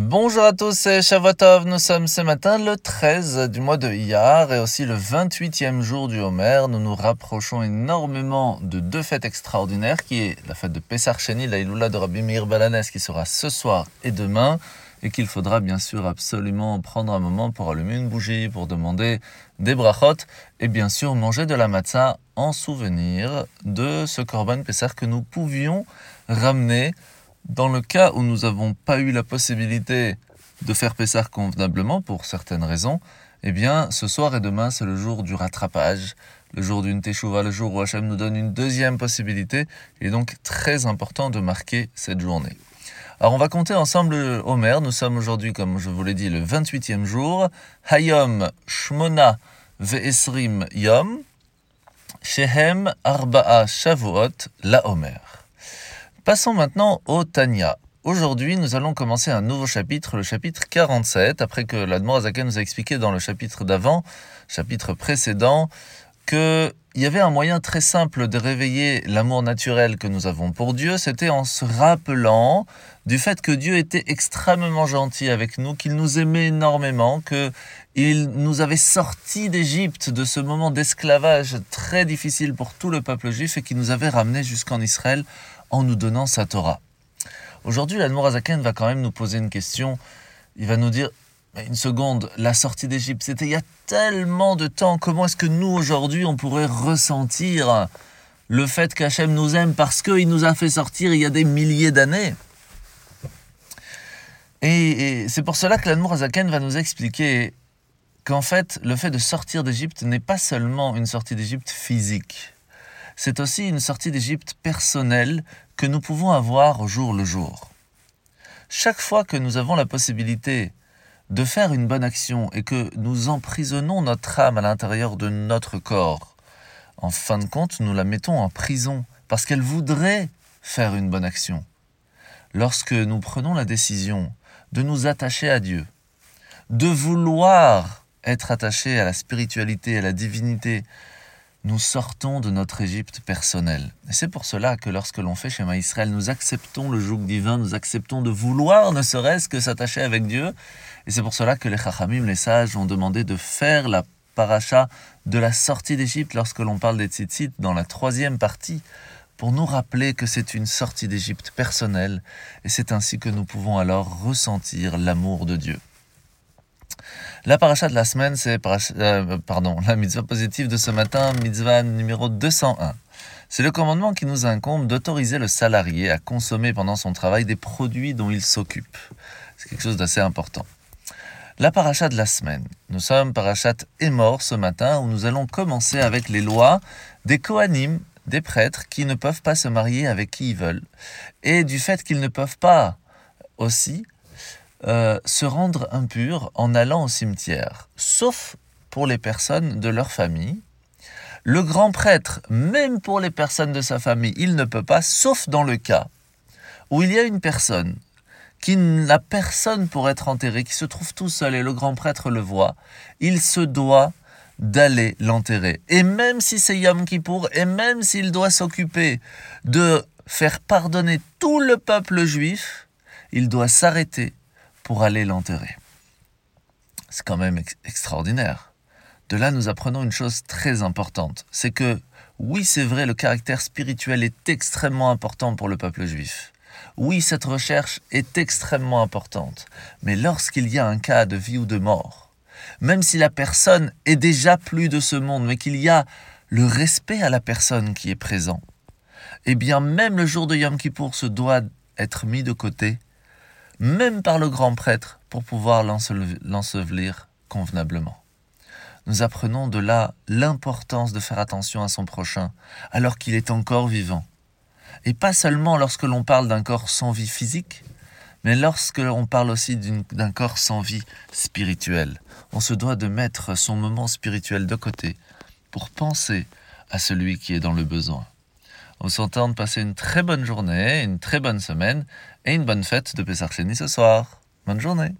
Bonjour à tous, c'est Shavuotov. Nous sommes ce matin le 13 du mois de Iyar et aussi le 28e jour du Homer. Nous nous rapprochons énormément de deux fêtes extraordinaires qui est la fête de Pessar Sheni, la Iloula de Rabbi Meir Balanes qui sera ce soir et demain et qu'il faudra bien sûr absolument prendre un moment pour allumer une bougie, pour demander des brachot et bien sûr manger de la matzah en souvenir de ce Korban Pessar que nous pouvions ramener dans le cas où nous n'avons pas eu la possibilité de faire Pessar convenablement, pour certaines raisons, eh bien, ce soir et demain, c'est le jour du rattrapage, le jour d'une Teshuvah, le jour où Hachem nous donne une deuxième possibilité. Il est donc très important de marquer cette journée. Alors, on va compter ensemble Homer. Nous sommes aujourd'hui, comme je vous l'ai dit, le 28e jour. Hayom Shmona Ve'esrim Yom. Shehem Arba'a Shavuot La Homer. Passons maintenant au Tanya. Aujourd'hui, nous allons commencer un nouveau chapitre, le chapitre 47, après que l'Admorazaka nous a expliqué dans le chapitre d'avant, chapitre précédent, qu'il y avait un moyen très simple de réveiller l'amour naturel que nous avons pour Dieu, c'était en se rappelant du fait que Dieu était extrêmement gentil avec nous, qu'il nous aimait énormément, qu'il nous avait sortis d'Égypte, de ce moment d'esclavage très difficile pour tout le peuple juif, et qu'il nous avait ramenés jusqu'en Israël en nous donnant sa Torah. Aujourd'hui, l'Admorazaken va quand même nous poser une question. Il va nous dire, une seconde, la sortie d'Égypte, c'était il y a tellement de temps. Comment est-ce que nous, aujourd'hui, on pourrait ressentir le fait qu'Hachem nous aime parce qu'il nous a fait sortir il y a des milliers d'années? Et, c'est pour cela que l'Admorazaken va nous expliquer qu'en fait, le fait de sortir d'Égypte n'est pas seulement une sortie d'Égypte physique c'est aussi une sortie d'Égypte personnelle que nous pouvons avoir au jour le jour. Chaque fois que nous avons la possibilité de faire une bonne action et que nous emprisonnons notre âme à l'intérieur de notre corps, en fin de compte, nous la mettons en prison parce qu'elle voudrait faire une bonne action. Lorsque nous prenons la décision de nous attacher à Dieu, de vouloir être attaché à la spiritualité, à la divinité, nous sortons de notre Égypte personnelle. Et c'est pour cela que lorsque l'on fait Shema Israël, nous acceptons le joug divin, nous acceptons de vouloir ne serait-ce que s'attacher avec Dieu. Et c'est pour cela que les Chachamim, les sages, ont demandé de faire la paracha de la sortie d'Égypte lorsque l'on parle des tzitzit dans la troisième partie, pour nous rappeler que c'est une sortie d'Égypte personnelle, et c'est ainsi que nous pouvons alors ressentir l'amour de Dieu. La paracha de la semaine, c'est euh, pardon, la mitzvah positive de ce matin, mitzvah numéro 201. C'est le commandement qui nous incombe d'autoriser le salarié à consommer pendant son travail des produits dont il s'occupe. C'est quelque chose d'assez important. La paracha de la semaine. Nous sommes parachat mort ce matin où nous allons commencer avec les lois des Kohanim, des prêtres qui ne peuvent pas se marier avec qui ils veulent et du fait qu'ils ne peuvent pas aussi euh, se rendre impurs en allant au cimetière, sauf pour les personnes de leur famille. Le grand prêtre, même pour les personnes de sa famille, il ne peut pas, sauf dans le cas où il y a une personne qui n'a personne pour être enterré, qui se trouve tout seul et le grand prêtre le voit, il se doit d'aller l'enterrer. Et même si c'est Yom Kippour, et même s'il doit s'occuper de faire pardonner tout le peuple juif, il doit s'arrêter pour aller l'enterrer. C'est quand même extraordinaire. De là, nous apprenons une chose très importante. C'est que, oui, c'est vrai, le caractère spirituel est extrêmement important pour le peuple juif. Oui, cette recherche est extrêmement importante. Mais lorsqu'il y a un cas de vie ou de mort, même si la personne est déjà plus de ce monde, mais qu'il y a le respect à la personne qui est présent, eh bien, même le jour de Yom Kippour se doit être mis de côté même par le grand prêtre, pour pouvoir l'ensevelir convenablement. Nous apprenons de là l'importance de faire attention à son prochain alors qu'il est encore vivant. Et pas seulement lorsque l'on parle d'un corps sans vie physique, mais lorsque l'on parle aussi d'un corps sans vie spirituelle. On se doit de mettre son moment spirituel de côté pour penser à celui qui est dans le besoin. On s'entend de passer une très bonne journée, une très bonne semaine et une bonne fête de Pessar ce soir. Bonne journée